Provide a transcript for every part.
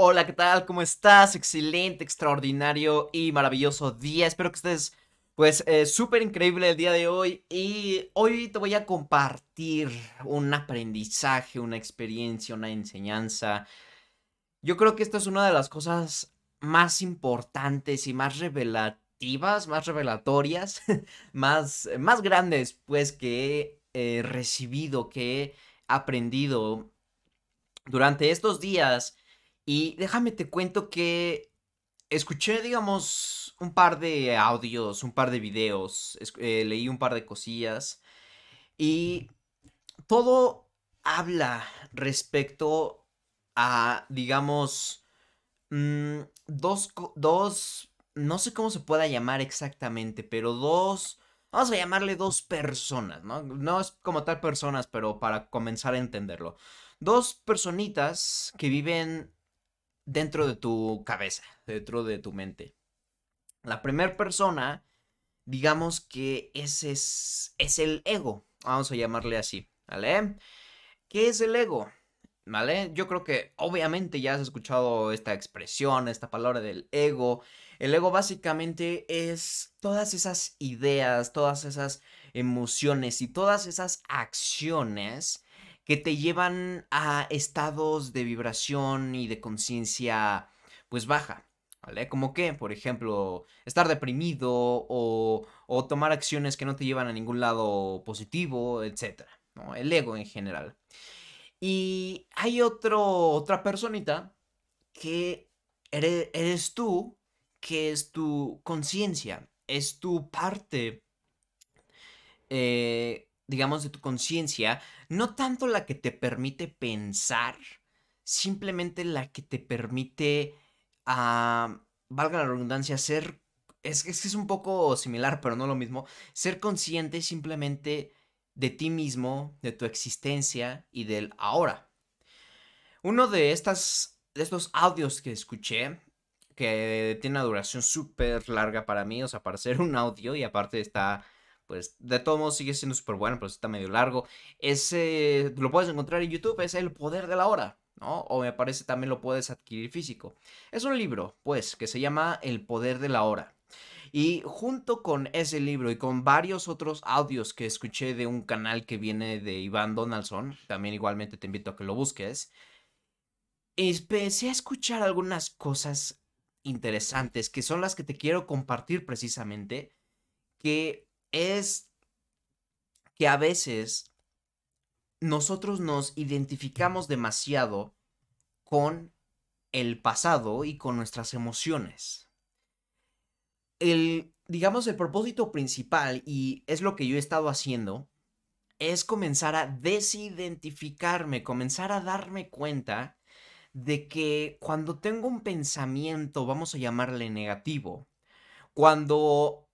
Hola, ¿qué tal? ¿Cómo estás? Excelente, extraordinario y maravilloso día. Espero que estés, pues, eh, súper increíble el día de hoy. Y hoy te voy a compartir un aprendizaje, una experiencia, una enseñanza. Yo creo que esta es una de las cosas más importantes y más revelativas, más revelatorias, más, más grandes, pues, que he recibido, que he aprendido durante estos días. Y déjame te cuento que escuché, digamos, un par de audios, un par de videos, eh, leí un par de cosillas y todo habla respecto a, digamos, mm, dos, dos, no sé cómo se pueda llamar exactamente, pero dos, vamos a llamarle dos personas, ¿no? No es como tal personas, pero para comenzar a entenderlo. Dos personitas que viven dentro de tu cabeza, dentro de tu mente. La primera persona, digamos que ese es, es el ego, vamos a llamarle así, ¿vale? ¿Qué es el ego? ¿Vale? Yo creo que obviamente ya has escuchado esta expresión, esta palabra del ego. El ego básicamente es todas esas ideas, todas esas emociones y todas esas acciones que te llevan a estados de vibración y de conciencia pues baja. ¿Vale? Como que, por ejemplo, estar deprimido o, o, tomar acciones que no te llevan a ningún lado positivo, etc. ¿no? El ego en general. Y hay otro, otra personita que eres, eres tú, que es tu conciencia, es tu parte eh, digamos, de tu conciencia, no tanto la que te permite pensar, simplemente la que te permite, ah, valga la redundancia, ser, es que es, un poco similar, pero no lo mismo, ser consciente simplemente de ti mismo, de tu existencia y del ahora. Uno de, estas, de estos audios que escuché, que tiene una duración súper larga para mí, o sea, para ser un audio y aparte está pues de todos modos sigue siendo súper bueno, pero está medio largo. Ese lo puedes encontrar en YouTube, es El Poder de la Hora, ¿no? O me parece también lo puedes adquirir físico. Es un libro, pues, que se llama El Poder de la Hora. Y junto con ese libro y con varios otros audios que escuché de un canal que viene de Iván Donaldson, también igualmente te invito a que lo busques, empecé a escuchar algunas cosas interesantes que son las que te quiero compartir precisamente, que es que a veces nosotros nos identificamos demasiado con el pasado y con nuestras emociones. El, digamos, el propósito principal, y es lo que yo he estado haciendo, es comenzar a desidentificarme, comenzar a darme cuenta de que cuando tengo un pensamiento, vamos a llamarle negativo, cuando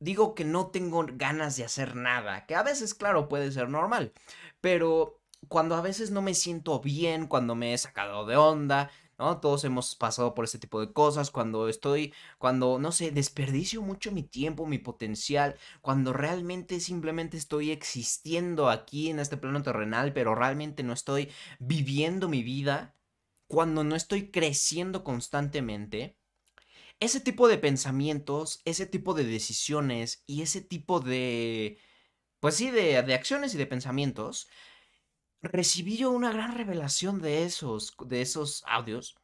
digo que no tengo ganas de hacer nada, que a veces, claro, puede ser normal, pero cuando a veces no me siento bien, cuando me he sacado de onda, ¿no? Todos hemos pasado por este tipo de cosas, cuando estoy, cuando, no sé, desperdicio mucho mi tiempo, mi potencial, cuando realmente simplemente estoy existiendo aquí en este plano terrenal, pero realmente no estoy viviendo mi vida, cuando no estoy creciendo constantemente, ese tipo de pensamientos, ese tipo de decisiones y ese tipo de, pues sí, de, acciones y de pensamientos, recibí yo una gran revelación de esos, de esos audios.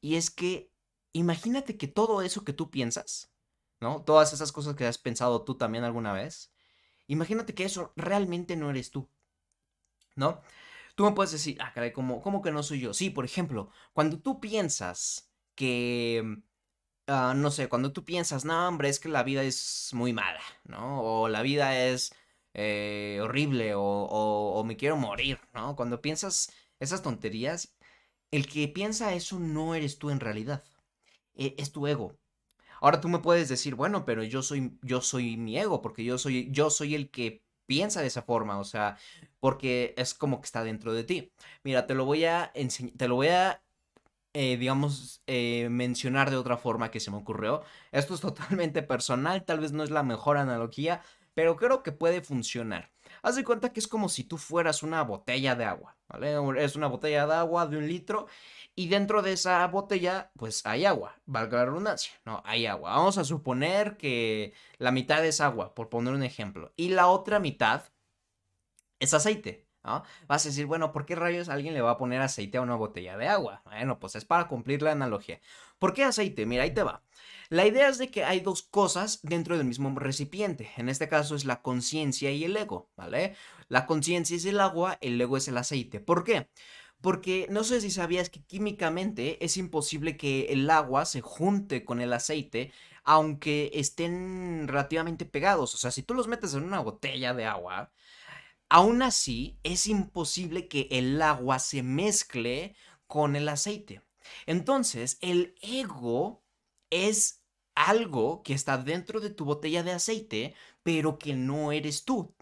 Y es que imagínate que todo eso que tú piensas, ¿no? Todas esas cosas que has pensado tú también alguna vez, imagínate que eso realmente no eres tú, ¿no? Tú me puedes decir, ah, caray, ¿cómo, ¿cómo que no soy yo? Sí, por ejemplo, cuando tú piensas que Ah, no sé, cuando tú piensas, no, hombre, es que la vida es muy mala, ¿no? O la vida es eh, horrible, o, me quiero morir, ¿no? Cuando piensas esas tonterías, el que piensa eso no eres tú en realidad, e, es tu ego. Ahora tú me puedes decir, bueno, pero yo soy, yo soy mi ego, porque yo soy, yo soy el que piensa de esa forma, o sea, porque es como que está dentro de ti. Mira, te lo voy a enseñar, te lo voy a eh, digamos, eh, mencionar de otra forma que se me ocurrió. Esto es totalmente personal, tal vez no es la mejor analogía, pero creo que puede funcionar. Haz de cuenta que es como si tú fueras una botella de agua, ¿vale? Es una botella de agua de un litro y dentro de esa botella, pues hay agua, valga la redundancia, ¿no? Hay agua. Vamos a suponer que la mitad es agua, por poner un ejemplo, y la otra mitad es aceite. Vas a decir, bueno, ¿por qué rayos alguien le va a poner aceite a una botella de agua? Bueno, pues es para cumplir la analogía. ¿Por qué aceite? Mira, ahí te va. La idea es de que hay dos cosas dentro del mismo recipiente. En este caso es la conciencia y el ego, ¿vale? La conciencia es el agua, el ego es el aceite. ¿Por qué? Porque no sé si sabías que químicamente es imposible que el agua se junte con el aceite aunque estén relativamente pegados. O sea, si tú los metes en una botella de agua, aún así es imposible que el agua se mezcle con el aceite. Entonces, el ego es algo que está dentro de tu botella de aceite, pero que no eres tú.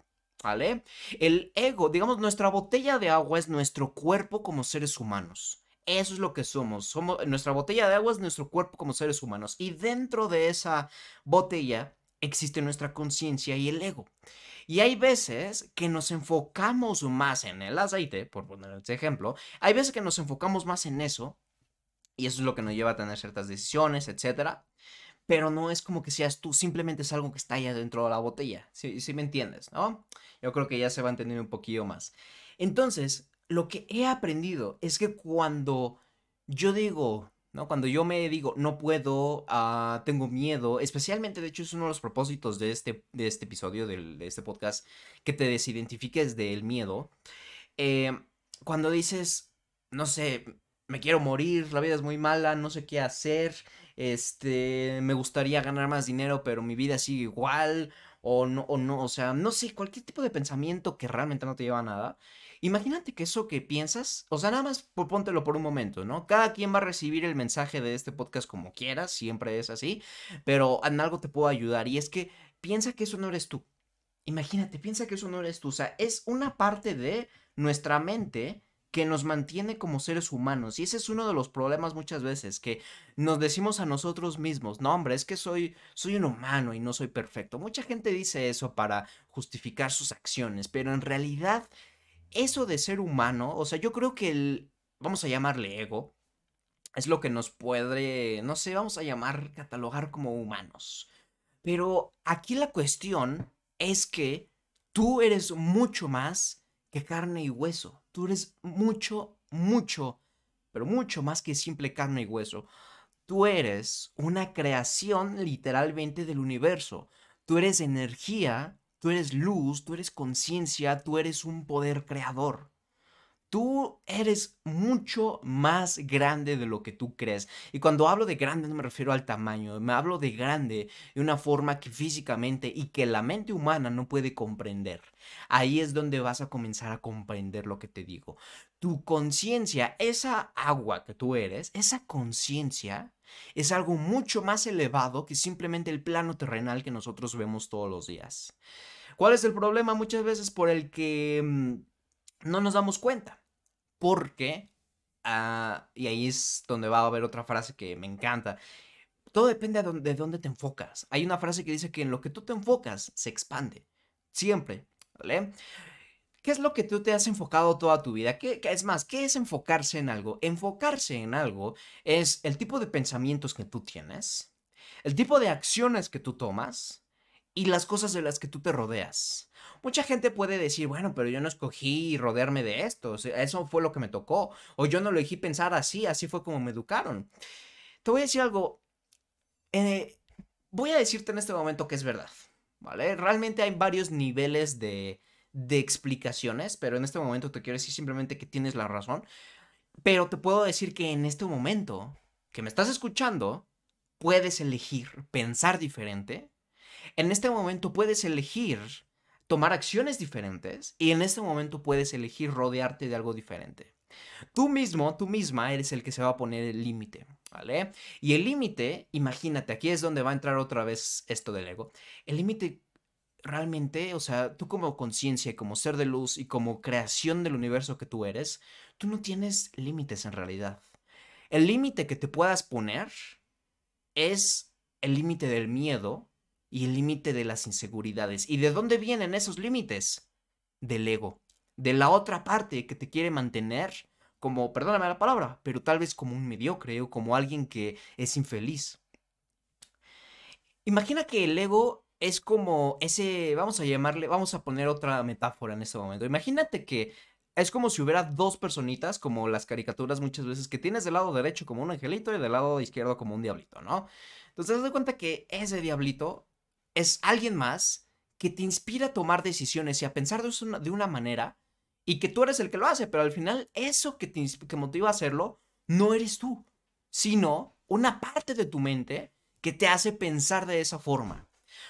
¿Vale? El ego, digamos, nuestra botella de agua es nuestro cuerpo como seres humanos. Eso es lo que somos. somos. Nuestra botella de agua es nuestro cuerpo como seres humanos. Y dentro de esa botella existe nuestra conciencia y el ego. Y hay veces que nos enfocamos más en el aceite, por poner este ejemplo. Hay veces que nos enfocamos más en eso. Y eso es lo que nos lleva a tener ciertas decisiones, etcétera pero no es como que seas tú, simplemente es algo que está allá dentro de la botella. Si ¿Sí, me entiendes, ¿no? Yo creo que ya se va a entender un poquillo más. Entonces, lo que he aprendido es que cuando yo digo, ¿no? Cuando yo me digo, no puedo, uh, tengo miedo, especialmente, de hecho, es uno de los propósitos de este, de este episodio, de, este podcast, que te desidentifiques del miedo. Eh, cuando dices, no sé, me quiero morir, la vida es muy mala, no sé qué hacer, este, me gustaría ganar más dinero, pero mi vida sigue igual, o no, o no, o sea, no sé, cualquier tipo de pensamiento que realmente no te lleva a nada. Imagínate que eso que piensas, o sea, nada más póntelo por un momento, ¿no? Cada quien va a recibir el mensaje de este podcast como quiera, siempre es así, pero en algo te puedo ayudar y es que piensa que eso no eres tú. Imagínate, piensa que eso no eres tú, o sea, es una parte de nuestra mente que nos mantiene como seres humanos. Y ese es uno de los problemas muchas veces, que nos decimos a nosotros mismos, no hombre, es que soy, soy un humano y no soy perfecto. Mucha gente dice eso para justificar sus acciones, pero en realidad eso de ser humano, o sea, yo creo que el, vamos a llamarle ego, es lo que nos puede, no sé, vamos a llamar, catalogar como humanos. Pero aquí la cuestión es que tú eres mucho más que carne y hueso. Tú eres mucho, mucho, pero mucho más que simple carne y hueso. Tú eres una creación literalmente del universo. Tú eres energía, tú eres luz, tú eres conciencia, tú eres un poder creador. Tú eres mucho más grande de lo que tú crees. Y cuando hablo de grande no me refiero al tamaño, me hablo de grande de una forma que físicamente y que la mente humana no puede comprender. Ahí es donde vas a comenzar a comprender lo que te digo. Tu conciencia, esa agua que tú eres, esa conciencia es algo mucho más elevado que simplemente el plano terrenal que nosotros vemos todos los días. ¿Cuál es el problema muchas veces por el que mm, no nos damos cuenta? Porque, ah, y ahí es donde va a haber otra frase que me encanta, todo depende de dónde, te enfocas. Hay una frase que dice que en lo que tú te enfocas se expande, siempre, ¿vale? ¿Qué es lo que tú te has enfocado toda tu vida? ¿Qué, es más, ¿qué es enfocarse en algo? Enfocarse en algo es el tipo de pensamientos que tú tienes, el tipo de acciones que tú tomas y las cosas de las que tú te rodeas. Mucha gente puede decir, bueno, pero yo no escogí rodearme de esto, eso fue lo que me tocó, o yo no lo elegí pensar así, así fue como me educaron. Te voy a decir algo, eh, voy a decirte en este momento que es verdad, ¿vale? Realmente hay varios niveles de, de explicaciones, pero en este momento te quiero decir simplemente que tienes la razón, pero te puedo decir que en este momento que me estás escuchando, puedes elegir pensar diferente. En este momento puedes elegir tomar acciones diferentes y en este momento puedes elegir rodearte de algo diferente. Tú mismo, tú misma eres el que se va a poner el límite, ¿vale? Y el límite, imagínate, aquí es donde va a entrar otra vez esto del ego. El límite realmente, o sea, tú como conciencia, como ser de luz y como creación del universo que tú eres, tú no tienes límites en realidad. El límite que te puedas poner es el límite del miedo y el límite de las inseguridades. ¿Y de dónde vienen esos límites? del ego, de la otra parte que te quiere mantener como, perdóname la palabra, pero tal vez como un mediocre o como alguien que es infeliz. Imagina que el ego es como ese, vamos a llamarle, vamos a poner otra metáfora en este momento. Imagínate que es como si hubiera dos personitas, como las caricaturas muchas veces, que tienes del lado derecho como un angelito y del lado izquierdo como un diablito, ¿no? Entonces, te das cuenta que ese diablito es alguien más que te inspira a tomar decisiones y a pensar de una manera y que tú eres el que lo hace, pero al final eso que te que motiva a hacerlo no eres tú, sino una parte de tu mente que te hace pensar de esa forma.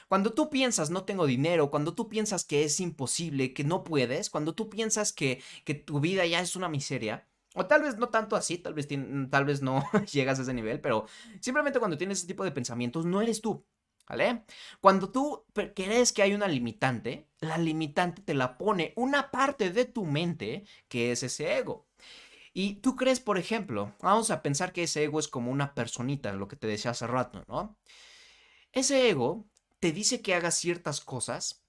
Cuando tú piensas no tengo dinero, cuando tú piensas que es imposible, que no puedes, cuando tú piensas que, que tu vida ya es una miseria, o tal vez no tanto así, tal vez, tal vez no llegas a ese nivel, pero simplemente cuando tienes ese tipo de pensamientos no eres tú, ¿Vale? Cuando tú crees que hay una limitante, la limitante te la pone una parte de tu mente que es ese ego. Y tú crees, por ejemplo, vamos a pensar que ese ego es como una personita, lo que te decía hace rato, ¿no? Ese ego te dice que hagas ciertas cosas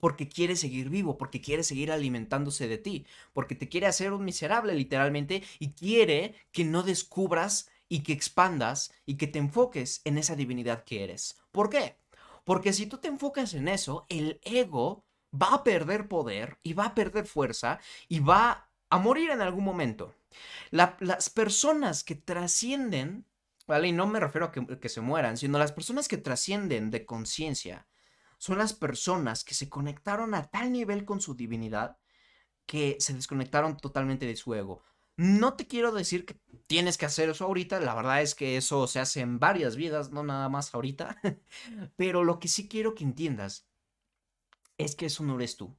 porque quiere seguir vivo, porque quiere seguir alimentándose de ti, porque te quiere hacer un miserable literalmente y quiere que no descubras y que expandas y que te enfoques en esa divinidad que eres. ¿Por qué? Porque si tú te enfocas en eso, el ego va a perder poder y va a perder fuerza y va a morir en algún momento. las personas que trascienden, ¿vale? Y no me refiero a que, que se mueran, sino las personas que trascienden de conciencia, son las personas que se conectaron a tal nivel con su divinidad que se desconectaron totalmente de su ego. No te quiero decir que tienes que hacer eso ahorita, la verdad es que eso se hace en varias vidas, no nada más ahorita, pero lo que sí quiero que entiendas es que eso no eres tú,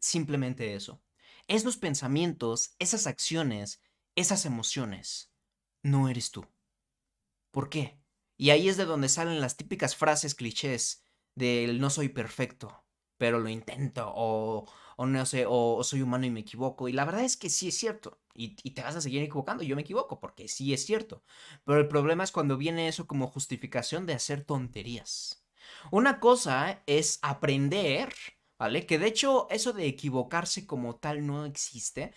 simplemente eso. Esos pensamientos, esas acciones, esas emociones, no eres tú. ¿Por qué? Y ahí es de donde salen las típicas frases clichés del no soy perfecto, pero lo intento, o, o no sé, o, soy humano y me equivoco. Y la verdad es que sí es cierto. Y, y, te vas a seguir equivocando. Yo me equivoco, porque sí es cierto. Pero el problema es cuando viene eso como justificación de hacer tonterías. Una cosa es aprender, ¿vale? Que de hecho eso de equivocarse como tal no existe.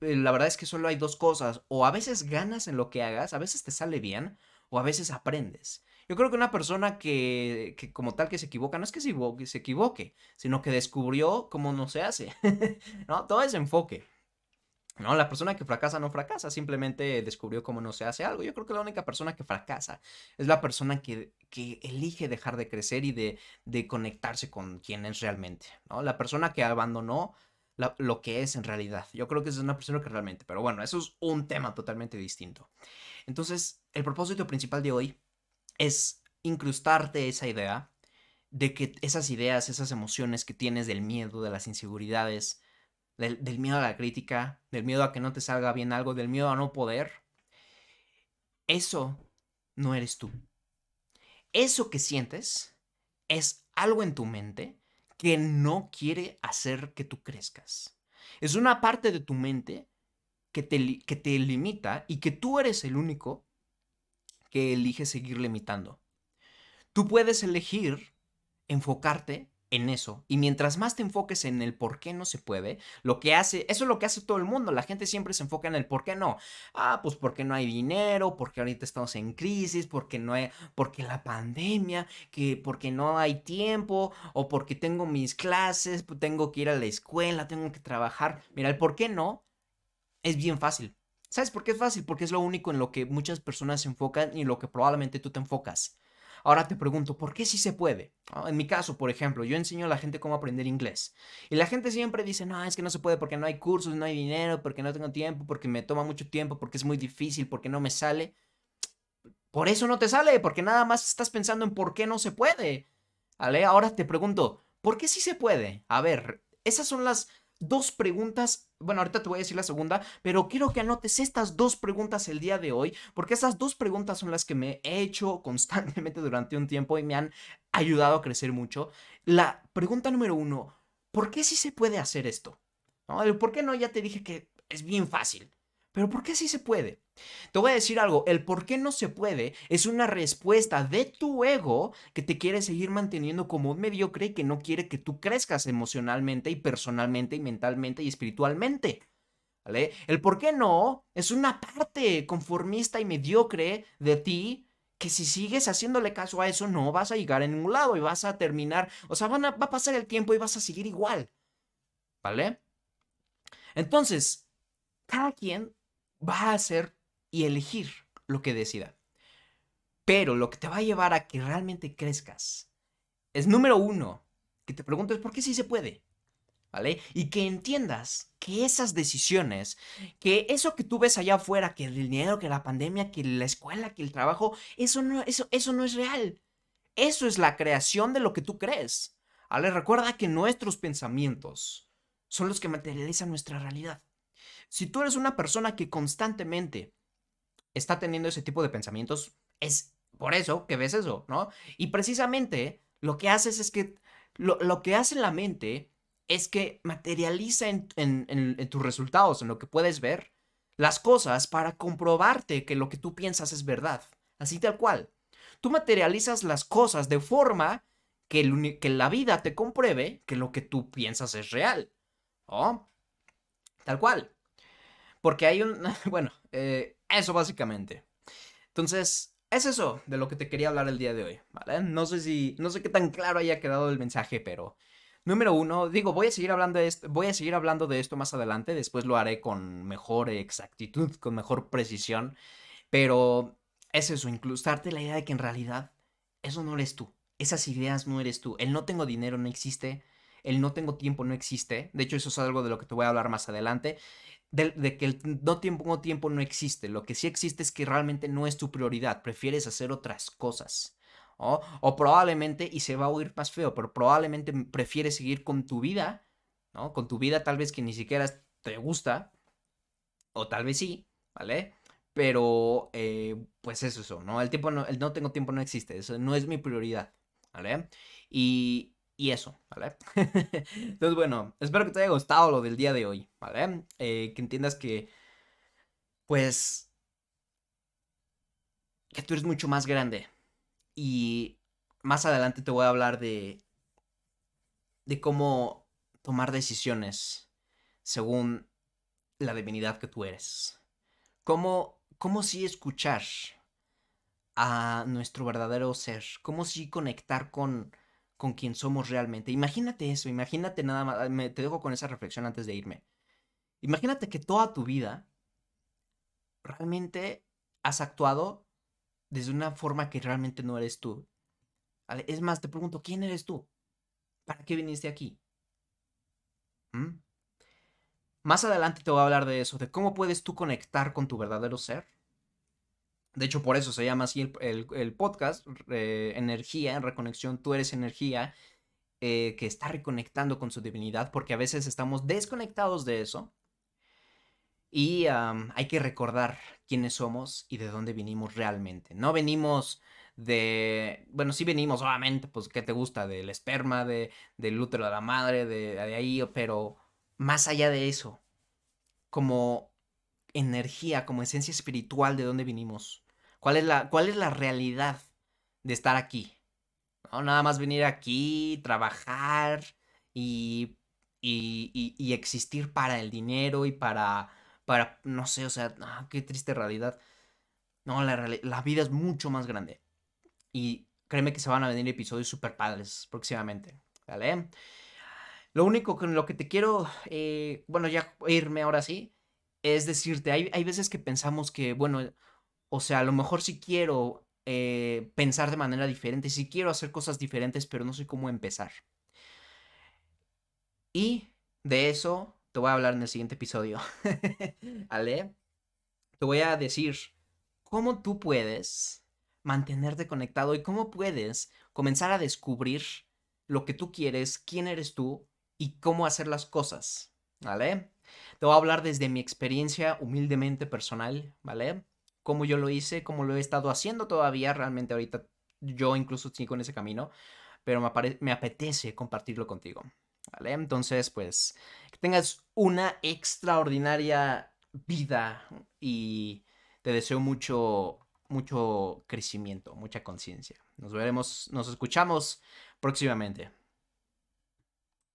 Eh, la verdad es que solo hay dos cosas. O a veces ganas en lo que hagas, a veces te sale bien, o a veces aprendes. Yo creo que una persona que, que como tal que se equivoca, no es que se equivoque, sino que descubrió cómo no se hace. ¿No? Todo es enfoque. No, la persona que fracasa no fracasa, simplemente descubrió cómo no se hace algo. Yo creo que la única persona que fracasa es la persona que, que elige dejar de crecer y de, de, conectarse con quien es realmente. ¿no? La persona que abandonó lo que es en realidad. Yo creo que es una persona que realmente, pero bueno, eso es un tema totalmente distinto. Entonces, el propósito principal de hoy es incrustarte esa idea de que esas ideas, esas emociones que tienes del miedo, de las inseguridades, del, miedo a la crítica, del miedo a que no te salga bien algo, del miedo a no poder, eso no eres tú. Eso que sientes es algo en tu mente que no quiere hacer que tú crezcas. Es una parte de tu mente que te, que te limita y que tú eres el único que elige seguir limitando. Tú puedes elegir enfocarte en eso. Y mientras más te enfoques en el por qué no se puede, lo que hace, eso es lo que hace todo el mundo. La gente siempre se enfoca en el por qué no. Ah, pues porque no hay dinero, porque ahorita estamos en crisis, porque no hay, porque la pandemia, que porque no hay tiempo, o porque tengo mis clases, pues tengo que ir a la escuela, tengo que trabajar. Mira, el por qué no es bien fácil. ¿Sabes por qué es fácil? Porque es lo único en lo que muchas personas se enfocan y lo que probablemente tú te enfocas. Ahora te pregunto, ¿por qué sí se puede? En mi caso, por ejemplo, yo enseño a la gente cómo aprender inglés. Y la gente siempre dice, no, es que no se puede porque no hay cursos, no hay dinero, porque no tengo tiempo, porque me toma mucho tiempo, porque es muy difícil, porque no me sale. Por eso no te sale, porque nada más estás pensando en por qué no se puede. ¿Vale? Ahora te pregunto, ¿por qué sí se puede? A ver, esas son las dos preguntas. Bueno, ahorita te voy a decir la segunda, pero quiero que anotes estas dos preguntas el día de hoy, porque esas dos preguntas son las que me he hecho constantemente durante un tiempo y me han ayudado a crecer mucho. La pregunta número uno, ¿por qué sí se puede hacer esto? ¿Por qué no? Ya te dije que es bien fácil, pero ¿por qué sí se puede? Te voy a decir algo, el por qué no se puede es una respuesta de tu ego que te quiere seguir manteniendo como un mediocre y que no quiere que tú crezcas emocionalmente y personalmente y mentalmente y espiritualmente. ¿Vale? El por qué no es una parte conformista y mediocre de ti que si sigues haciéndole caso a eso no vas a llegar a ningún lado y vas a terminar, o sea, va a pasar el tiempo y vas a seguir igual. ¿Vale? Entonces, cada quien va a hacer y elegir lo que decida. Pero lo que te va a llevar a que realmente crezcas es número uno, que te preguntes por qué sí se puede. ¿Vale? Y que entiendas que esas decisiones, que eso que tú ves allá afuera, que el dinero, que la pandemia, que la escuela, que el trabajo, eso no, eso, eso no es real. Eso es la creación de lo que tú crees. ¿Vale? Recuerda que nuestros pensamientos son los que materializan nuestra realidad. Si tú eres una persona que constantemente está teniendo ese tipo de pensamientos, es por eso que ves eso, ¿no? Y precisamente lo que haces es que, lo, que hace la mente es que materializa en, en, tus resultados, en lo que puedes ver, las cosas para comprobarte que lo que tú piensas es verdad. Así tal cual. Tú materializas las cosas de forma que, que la vida te compruebe que lo que tú piensas es real. ¿Oh? Tal cual. Porque hay un... Bueno, eh, eso básicamente. Entonces, es eso de lo que te quería hablar el día de hoy. No sé si, no sé qué tan claro haya quedado el mensaje, pero número uno, digo, voy a seguir hablando de esto, voy a seguir hablando de esto más adelante, después lo haré con mejor exactitud, con mejor precisión, pero es eso, inclustarte la idea de que en realidad eso no eres tú, esas ideas no eres tú, el no tengo dinero no existe, el no tengo tiempo no existe, de hecho eso es algo de lo que te voy a hablar más adelante, de, que el no tiempo, tiempo no existe. Lo que sí existe es que realmente no es tu prioridad. Prefieres hacer otras cosas. O probablemente, y se va a oír más feo, pero probablemente prefieres seguir con tu vida, ¿no? Con tu vida tal vez que ni siquiera te gusta. O tal vez sí, ¿vale? Pero, eh, pues es eso, ¿no? El tiempo no, el no tengo tiempo no existe. Eso no es mi prioridad, ¿vale? Y, y eso, ¿vale? Entonces, bueno, espero que te haya gustado lo del día de hoy, ¿vale? Eh, que entiendas que, pues, que tú eres mucho más grande. Y más adelante te voy a hablar de, de cómo tomar decisiones según la divinidad que tú eres. Cómo, cómo sí escuchar a nuestro verdadero ser. Cómo sí conectar con con quien somos realmente. Imagínate eso, imagínate nada más, me, te dejo con esa reflexión antes de irme. Imagínate que toda tu vida realmente has actuado desde una forma que realmente no eres tú. Es más, te pregunto, ¿quién eres tú? ¿Para qué viniste aquí? ¿Mm? Más adelante te voy a hablar de eso, de cómo puedes tú conectar con tu verdadero ser de hecho, por eso se llama así el, podcast, Energía, Reconexión, tú eres energía, eh, que está reconectando con su divinidad, porque a veces estamos desconectados de eso. Y hay que recordar quiénes somos y de dónde vinimos realmente. No venimos de, bueno, sí venimos, obviamente, pues, ¿qué te gusta? Del esperma, de, del útero de la madre, de, de ahí, pero más allá de eso, como energía, como esencia espiritual de dónde vinimos. ¿Cuál es la, cuál es la realidad de estar aquí? ¿No? Nada más venir aquí, trabajar y, y, y, existir para el dinero y para, para no sé, o sea, ah, qué triste realidad. No, la, la vida es mucho más grande. Y créeme que se van a venir episodios super padres próximamente. ¿Vale? Lo único con lo que te quiero, eh, bueno, ya irme ahora sí, es decirte, hay, hay veces que pensamos que, bueno, o sea, a lo mejor sí quiero eh, pensar de manera diferente, sí quiero hacer cosas diferentes, pero no sé cómo empezar. Y de eso te voy a hablar en el siguiente episodio. ¿Vale? Te voy a decir cómo tú puedes mantenerte conectado y cómo puedes comenzar a descubrir lo que tú quieres, quién eres tú y cómo hacer las cosas. ¿Vale? Te voy a hablar desde mi experiencia humildemente personal, ¿vale? Cómo yo lo hice, cómo lo he estado haciendo todavía. Realmente ahorita yo incluso sigo en ese camino, pero me, me apetece compartirlo contigo. ¿Vale? Entonces, pues, que tengas una extraordinaria vida y te deseo mucho, mucho crecimiento, mucha conciencia. Nos veremos, nos escuchamos próximamente.